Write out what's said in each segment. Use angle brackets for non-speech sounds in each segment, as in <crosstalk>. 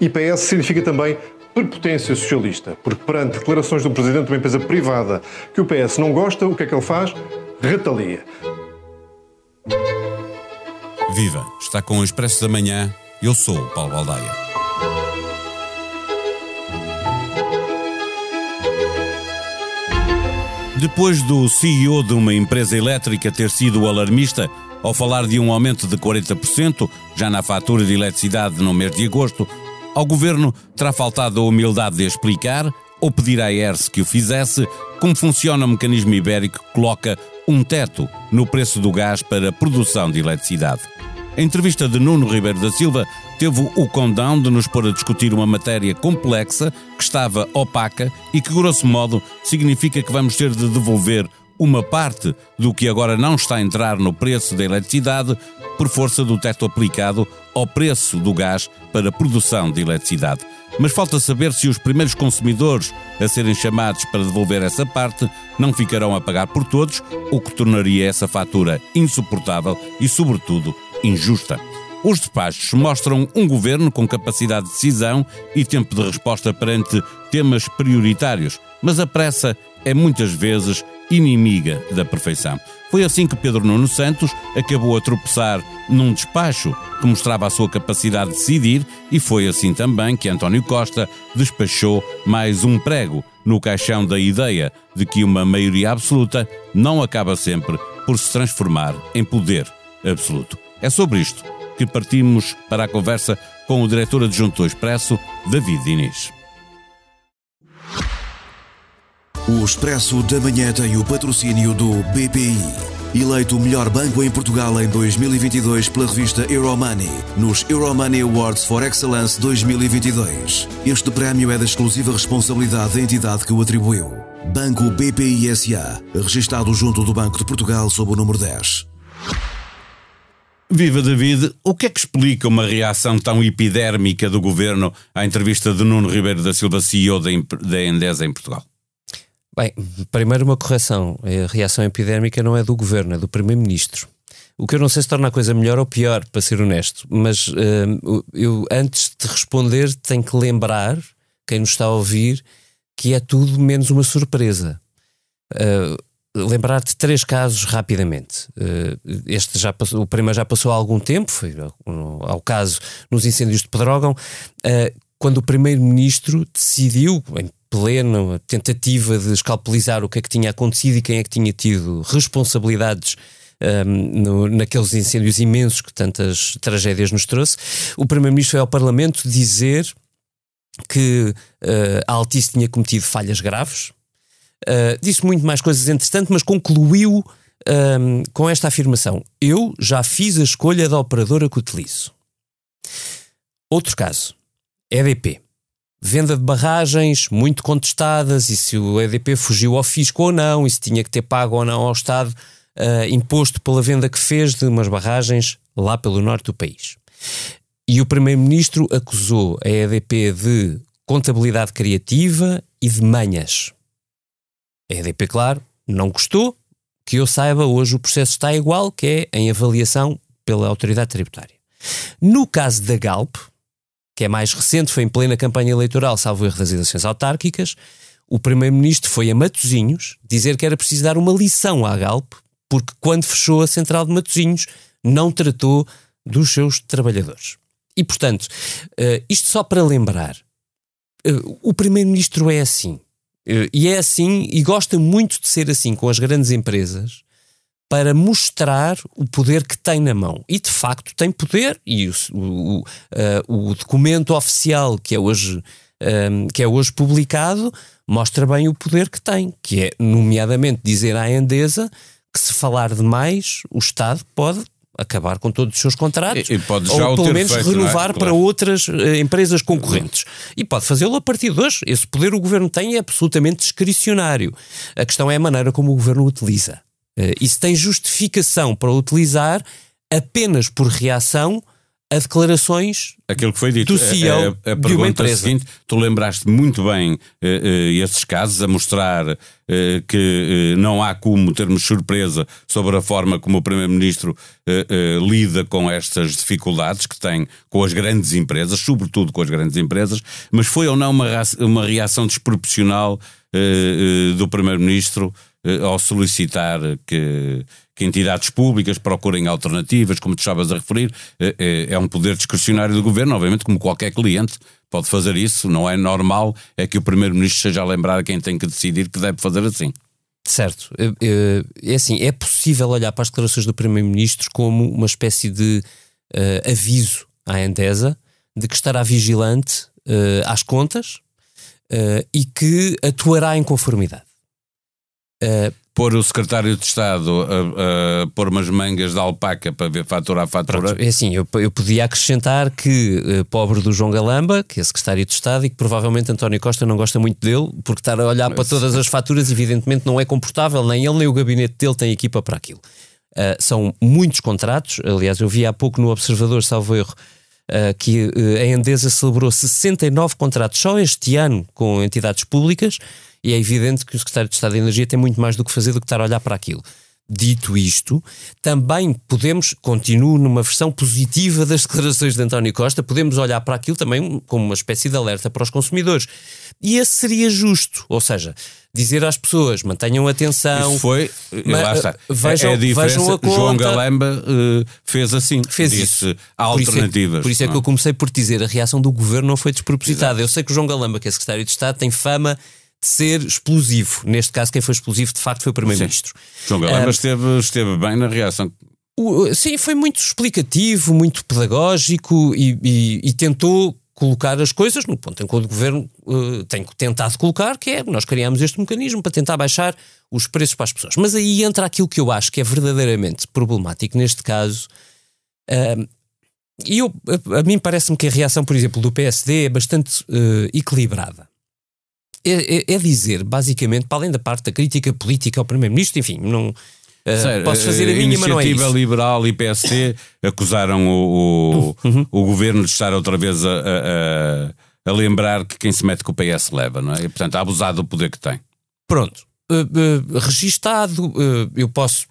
IPS significa também prepotência socialista, porque perante declarações do presidente de uma empresa privada que o PS não gosta, o que é que ele faz? Retalia. Viva! Está com o Expresso da Manhã. Eu sou o Paulo Baldaia. Depois do CEO de uma empresa elétrica ter sido alarmista ao falar de um aumento de 40% já na fatura de eletricidade no mês de agosto, ao governo terá faltado a humildade de explicar ou pedir à ERS que o fizesse como funciona o mecanismo ibérico que coloca um teto no preço do gás para a produção de eletricidade. A entrevista de Nuno Ribeiro da Silva teve o condão de nos pôr a discutir uma matéria complexa que estava opaca e que, grosso modo, significa que vamos ter de devolver uma parte do que agora não está a entrar no preço da eletricidade por força do teto aplicado ao preço do gás para produção de eletricidade. Mas falta saber se os primeiros consumidores a serem chamados para devolver essa parte não ficarão a pagar por todos, o que tornaria essa fatura insuportável e, sobretudo, injusta. Os despachos mostram um governo com capacidade de decisão e tempo de resposta perante temas prioritários, mas a pressa é muitas vezes inimiga da perfeição. Foi assim que Pedro Nuno Santos acabou a tropeçar num despacho que mostrava a sua capacidade de decidir, e foi assim também que António Costa despachou mais um prego no caixão da ideia de que uma maioria absoluta não acaba sempre por se transformar em poder absoluto. É sobre isto que partimos para a conversa com o diretor adjunto do Expresso, David Diniz. O Expresso da Manhã tem o patrocínio do BPI. Eleito o melhor banco em Portugal em 2022 pela revista Euromoney, nos Euromoney Awards for Excellence 2022. Este prémio é da exclusiva responsabilidade da entidade que o atribuiu. Banco BPI SA, registado junto do Banco de Portugal sob o número 10. Viva David, o que é que explica uma reação tão epidérmica do governo à entrevista de Nuno Ribeiro da Silva, CEO da Endesa em Portugal? Bem, primeiro uma correção. A reação epidémica não é do governo, é do primeiro-ministro. O que eu não sei se torna a coisa melhor ou pior, para ser honesto, mas uh, eu antes de responder tenho que lembrar quem nos está a ouvir que é tudo menos uma surpresa. Uh, lembrar de três casos rapidamente. Uh, este já passou, o primeiro já passou há algum tempo, foi ao caso nos incêndios de Pedrógão, quando o primeiro-ministro decidiu, em plena tentativa de escalpelizar o que é que tinha acontecido e quem é que tinha tido responsabilidades um, no, naqueles incêndios imensos que tantas tragédias nos trouxe, o Primeiro-Ministro foi ao Parlamento dizer que uh, a Altice tinha cometido falhas graves. Uh, disse muito mais coisas entretanto, mas concluiu um, com esta afirmação: Eu já fiz a escolha da operadora que utilizo. Outro caso, EDP venda de barragens muito contestadas e se o EDP fugiu ao fisco ou não, e se tinha que ter pago ou não ao Estado uh, imposto pela venda que fez de umas barragens lá pelo norte do país. E o Primeiro-Ministro acusou a EDP de contabilidade criativa e de manhas. A EDP, claro, não gostou. Que eu saiba, hoje o processo está igual, que é em avaliação pela autoridade tributária. No caso da Galp, que é mais recente, foi em plena campanha eleitoral, salvo erro das eleições autárquicas, o primeiro-ministro foi a Matosinhos dizer que era preciso dar uma lição à Galp, porque quando fechou a central de Matosinhos não tratou dos seus trabalhadores. E, portanto, uh, isto só para lembrar, uh, o primeiro-ministro é assim. Uh, e é assim, e gosta muito de ser assim com as grandes empresas, para mostrar o poder que tem na mão. E de facto tem poder, e o, o, o documento oficial que é, hoje, um, que é hoje publicado mostra bem o poder que tem, que é, nomeadamente, dizer à Endesa que se falar demais, o Estado pode acabar com todos os seus contratos e, pode já ou pelo menos feito, renovar é? claro. para outras uh, empresas concorrentes. E pode fazê-lo a partir de hoje. Esse poder o governo tem é absolutamente discricionário. A questão é a maneira como o governo o utiliza. Uh, e se tem justificação para utilizar apenas por reação a declarações Aquilo que foi dito. do CEO a, a, a de uma empresa. seguinte, tu lembraste muito bem eh, eh, esses casos, a mostrar eh, que eh, não há como termos surpresa sobre a forma como o Primeiro-Ministro eh, eh, lida com estas dificuldades que tem com as grandes empresas, sobretudo com as grandes empresas, mas foi ou não uma, uma reação desproporcional do Primeiro-Ministro ao solicitar que que entidades públicas procurem alternativas, como tu estavas a referir, é, é, é um poder discrecionário do governo, obviamente, como qualquer cliente pode fazer isso, não é normal é que o primeiro-ministro seja a lembrar a quem tem que decidir que deve fazer assim. Certo. É assim, é possível olhar para as declarações do primeiro-ministro como uma espécie de uh, aviso à Endesa de que estará vigilante uh, às contas uh, e que atuará em conformidade. Uh, pôr o secretário de Estado a, a pôr umas mangas de alpaca para ver fatura a fatura. Pronto, é assim, eu, eu podia acrescentar que, uh, pobre do João Galamba, que é secretário de Estado, e que provavelmente António Costa não gosta muito dele, porque estar a olhar Mas... para todas as faturas, evidentemente, não é confortável, nem ele nem o gabinete dele tem equipa para aquilo. Uh, são muitos contratos, aliás, eu vi há pouco no Observador, salvo erro, Uh, que a Endesa celebrou 69 contratos só este ano com entidades públicas e é evidente que o secretário de Estado de Energia tem muito mais do que fazer do que estar a olhar para aquilo. Dito isto, também podemos, continuo numa versão positiva das <laughs> declarações de António Costa, podemos olhar para aquilo também como uma espécie de alerta para os consumidores. E esse seria justo, ou seja, dizer às pessoas mantenham atenção. Isso foi, mas, lá está. Vejam, é a diferença. Vejam a conta. João Galamba uh, fez assim, fez disse isso. Há alternativas. Por isso é, por isso é que eu comecei por dizer a reação do governo não foi despropositada. Exato. Eu sei que o João Galamba, que é secretário de Estado, tem fama ser explosivo. Neste caso, quem foi explosivo de facto foi o Primeiro-Ministro. João Galamba uh, esteve, esteve bem na reação. O, sim, foi muito explicativo, muito pedagógico e, e, e, tentou colocar as coisas no ponto em que o governo uh, tem tentado colocar, que é nós criamos este mecanismo para tentar baixar os preços para as pessoas. Mas aí entra aquilo que eu acho que é verdadeiramente problemático neste caso. Uh, e eu, a, a mim parece-me que a reação, por exemplo, do PSD é bastante uh, equilibrada é, é, é, dizer, basicamente, para além da parte da crítica política ao Primeiro-Ministro, enfim, não. Uh, posso fazer a minha, Iniciativa mas não é isso. Liberal e PSD acusaram o, o, uhum. o, governo de estar outra vez a, a, a, lembrar que quem se mete com o PS leva, não é? E, portanto, a abusar do poder que tem. Pronto. Uh, uh, registado, uh, eu posso,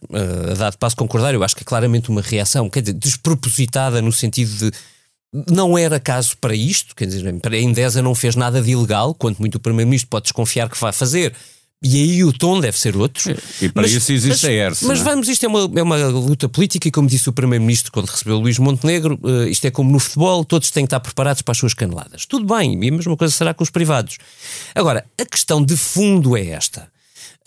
a dado passo concordar, eu acho que é claramente uma reação, quer dizer, despropositada no sentido de não era caso para isto, quer dizer, a Endesa não fez nada de ilegal, quanto muito o Primeiro-Ministro pode desconfiar que vai fazer. E aí o tom deve ser outro. E para mas, isso existe mas, a ERSE. Mas é? vamos, isto é uma, é uma luta política e como disse o Primeiro-Ministro quando recebeu o Luís Montenegro, uh, isto é como no futebol, todos têm que estar preparados para as suas caneladas. Tudo bem, e a mesma coisa será com os privados. Agora, a questão de fundo é esta.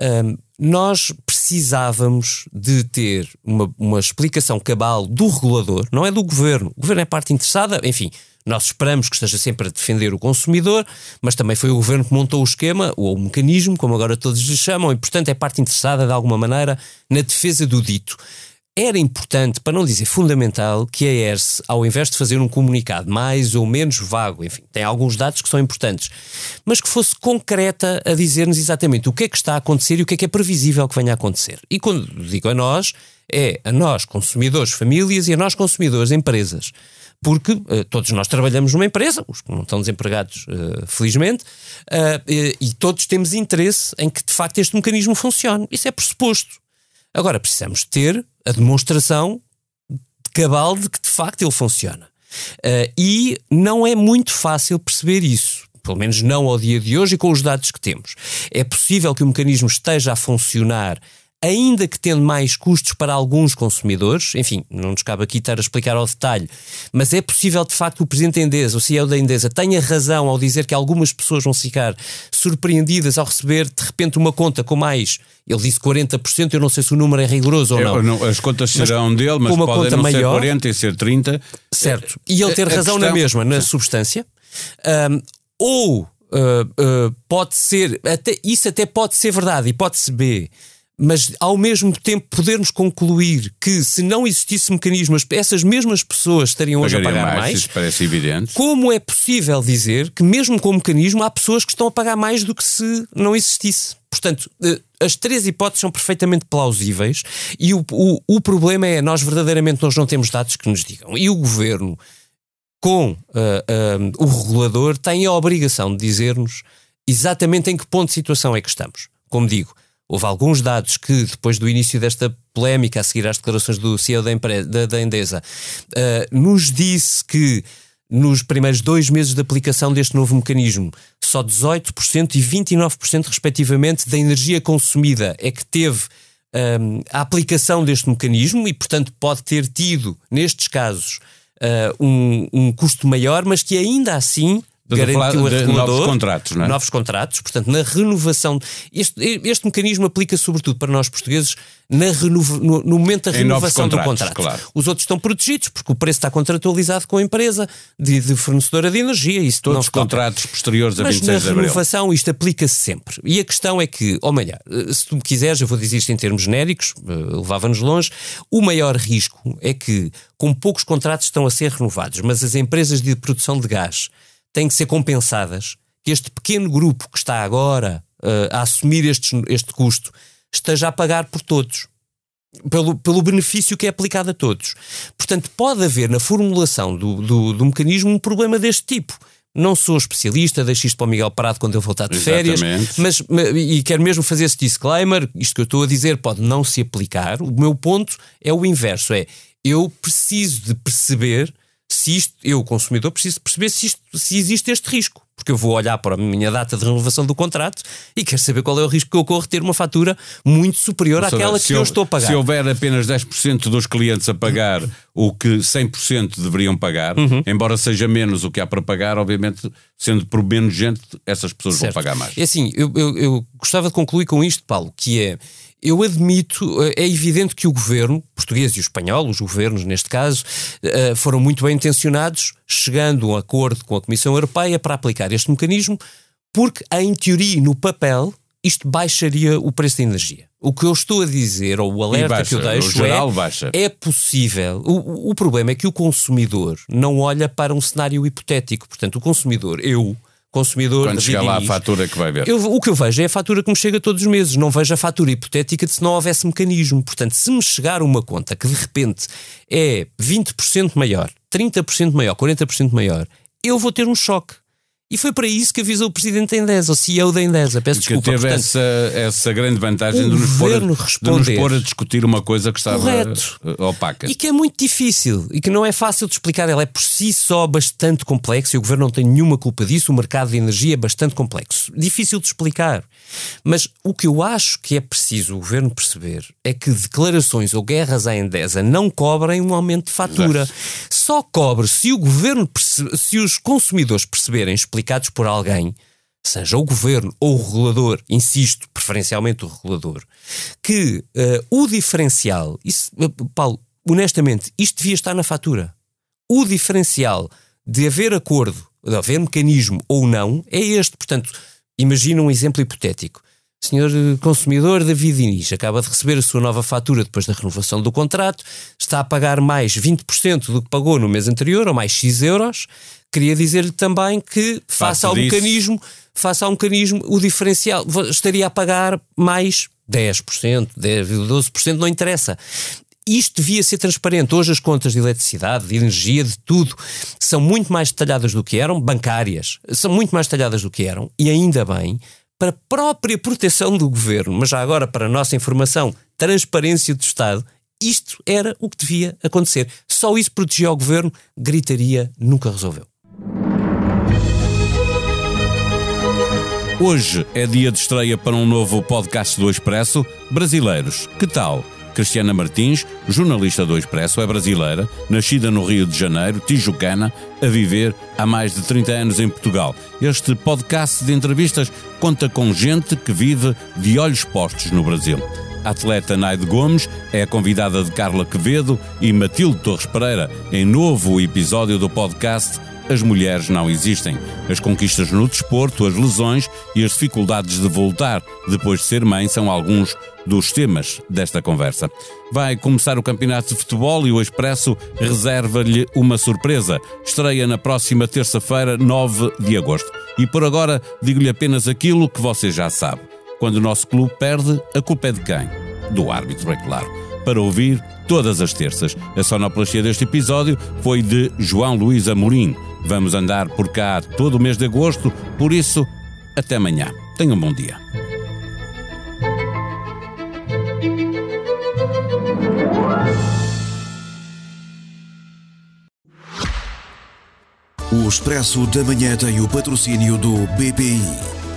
Um, nós precisávamos de ter uma, uma explicação cabal do regulador, não é do governo. O governo é parte interessada, enfim, nós esperamos que esteja sempre a defender o consumidor, mas também foi o governo que montou o esquema, ou o mecanismo, como agora todos lhe chamam, e portanto é parte interessada de alguma maneira na defesa do dito era importante, para não dizer fundamental, que a ERSE, ao invés de fazer um comunicado mais ou menos vago, enfim, tem alguns dados que são importantes, mas que fosse concreta a dizer-nos exatamente o que é que está a acontecer e o que é que é previsível que venha a acontecer. E quando digo a nós, é a nós, consumidores, famílias, e a nós, consumidores, empresas. Porque uh, todos nós trabalhamos numa empresa, os que não estão desempregados, uh, felizmente, uh, e todos temos interesse em que de facto este mecanismo funcione. Isso é pressuposto. Agora precisamos ter a demonstração de cabal de que de facto ele funciona. Uh, e não é muito fácil perceber isso. Pelo menos não ao dia de hoje e com os dados que temos. É possível que o mecanismo esteja a funcionar ainda que tendo mais custos para alguns consumidores, enfim, não nos cabe aqui estar a explicar ao detalhe, mas é possível de facto que o Presidente da Endesa, o CEO da Endesa, tenha razão ao dizer que algumas pessoas vão ficar surpreendidas ao receber de repente uma conta com mais, ele disse 40%, eu não sei se o número é rigoroso ou não. não as contas serão mas, dele, mas podem conta não maior, ser 40 e ser 30. Certo, e ele ter a, razão questão, na mesma, na sim. substância, um, ou uh, uh, pode ser, até, isso até pode ser verdade, hipótese B, mas ao mesmo tempo podermos concluir que se não existisse mecanismos, essas mesmas pessoas estariam hoje a pagar mais, mais isso parece evidente. Como é possível dizer que mesmo com o mecanismo há pessoas que estão a pagar mais do que se não existisse? Portanto, eh, as três hipóteses são perfeitamente plausíveis e o, o, o problema é nós verdadeiramente nós não temos dados que nos digam. E o governo com uh, uh, o regulador, tem a obrigação de dizer-nos exatamente em que ponto de situação é que estamos. Como digo, houve alguns dados que, depois do início desta polémica, a seguir às declarações do CEO da, da, da Endesa, uh, nos disse que nos primeiros dois meses de aplicação deste novo mecanismo, só 18% e 29%, respectivamente, da energia consumida é que teve um, a aplicação deste mecanismo e, portanto, pode ter tido, nestes casos, uh, um, um custo maior, mas que ainda assim garantiu a regulador novos contratos, não é? novos contratos, portanto, na renovação. Este, este mecanismo aplica sobretudo para nós portugueses na renova, no, no, momento da renovação do contrato. Claro. Os outros estão protegidos porque o preço está contratualizado com a empresa de, de fornecedora de energia. Isso Todos os contratos posteriores a Mas 26 de abril. na renovação isto aplica-se sempre. E a questão é que, ou melhor, se tu me quiseres, eu vou dizer isto em termos genéricos, eh, levava-nos longe, o maior risco é que, com poucos contratos estão a ser renovados, mas as empresas de produção de gás têm que ser compensadas, que este pequeno grupo que está agora uh, a assumir este, este custo esteja a pagar por todos. Pelo, pelo benefício que é aplicado a todos. Portanto, pode haver na formulação do, do, do mecanismo um problema deste tipo. Não sou especialista, deixo isto para o Miguel Parado quando ele voltar de férias, mas, e quero mesmo fazer esse disclaimer, isto que eu estou a dizer pode não se aplicar. O meu ponto é o inverso, é eu preciso de perceber se isto, eu, consumidor, preciso perceber se, isto, se existe este risco. Porque eu vou olhar para a minha data de renovação do contrato e quero saber qual é o risco que ocorre ter uma fatura muito superior Ou àquela que eu estou a pagar. Se houver apenas 10% dos clientes a pagar o que 100% deveriam pagar, uhum. embora seja menos o que há para pagar, obviamente, sendo por menos gente, essas pessoas certo. vão pagar mais. É assim, eu, eu, eu gostava de concluir com isto, Paulo, que é eu admito, eh, é evidente que o governo, português e o espanhol, os governos neste caso, eh, foram muito bem intencionados, chegando a um acordo com a Comissão Europeia para aplicar este mecanismo, porque, em teoria, no papel, isto baixaria o preço da energia. O que eu estou a dizer, ou o alerta baixa, que eu deixo é, baixa. é possível. O, o problema é que o consumidor não olha para um cenário hipotético. Portanto, o consumidor, eu, consumidor. Quando chegar lá a fatura que vai ver. Eu, o que eu vejo é a fatura que me chega todos os meses. Não vejo a fatura hipotética de se não houvesse mecanismo. Portanto, se me chegar uma conta que de repente é 20% maior, 30% maior, 40% maior, eu vou ter um choque. E foi para isso que avisou o presidente da Endesa, o CEO da Endesa. Peço que desculpa. teve Portanto, essa, essa grande vantagem de nos, pôr a, de nos pôr a discutir uma coisa que estava Correto. opaca. E que é muito difícil e que não é fácil de explicar. Ela é por si só bastante complexa e o governo não tem nenhuma culpa disso. O mercado de energia é bastante complexo. Difícil de explicar. Mas o que eu acho que é preciso o governo perceber é que declarações ou guerras à Endesa não cobrem um aumento de fatura. Exato. Só cobre se o governo, se os consumidores perceberem explicados por alguém, seja o governo ou o regulador, insisto, preferencialmente o regulador, que uh, o diferencial, isso, Paulo, honestamente, isto devia estar na fatura. O diferencial de haver acordo, de haver mecanismo ou não, é este. Portanto, imagina um exemplo hipotético. Senhor consumidor David Inês acaba de receber a sua nova fatura depois da renovação do contrato, está a pagar mais 20% do que pagou no mês anterior, ou mais X euros, Queria dizer-lhe também que, face ao disso. mecanismo, face ao mecanismo, o diferencial estaria a pagar mais 10%, 10, 12%, não interessa. Isto devia ser transparente. Hoje as contas de eletricidade, de energia, de tudo, são muito mais detalhadas do que eram, bancárias, são muito mais detalhadas do que eram, e ainda bem, para a própria proteção do governo, mas já agora para a nossa informação, transparência do Estado, isto era o que devia acontecer. Só isso protegia o governo, gritaria nunca resolveu. Hoje é dia de estreia para um novo podcast do Expresso, Brasileiros. Que tal? Cristiana Martins, jornalista do Expresso, é brasileira, nascida no Rio de Janeiro, tijucana, a viver há mais de 30 anos em Portugal. Este podcast de entrevistas conta com gente que vive de olhos postos no Brasil. A atleta Naide Gomes é a convidada de Carla Quevedo e Matilde Torres Pereira em novo episódio do podcast as mulheres não existem. As conquistas no desporto, as lesões e as dificuldades de voltar depois de ser mãe são alguns dos temas desta conversa. Vai começar o campeonato de futebol e o Expresso reserva-lhe uma surpresa. Estreia na próxima terça-feira, 9 de agosto. E por agora digo-lhe apenas aquilo que você já sabe. Quando o nosso clube perde, a culpa é de quem? Do árbitro, é claro. Para ouvir, todas as terças. A sonoplastia deste episódio foi de João Luís Amorim. Vamos andar por cá todo o mês de agosto, por isso, até amanhã. Tenham um bom dia. O Expresso da Manhã tem o patrocínio do BPI.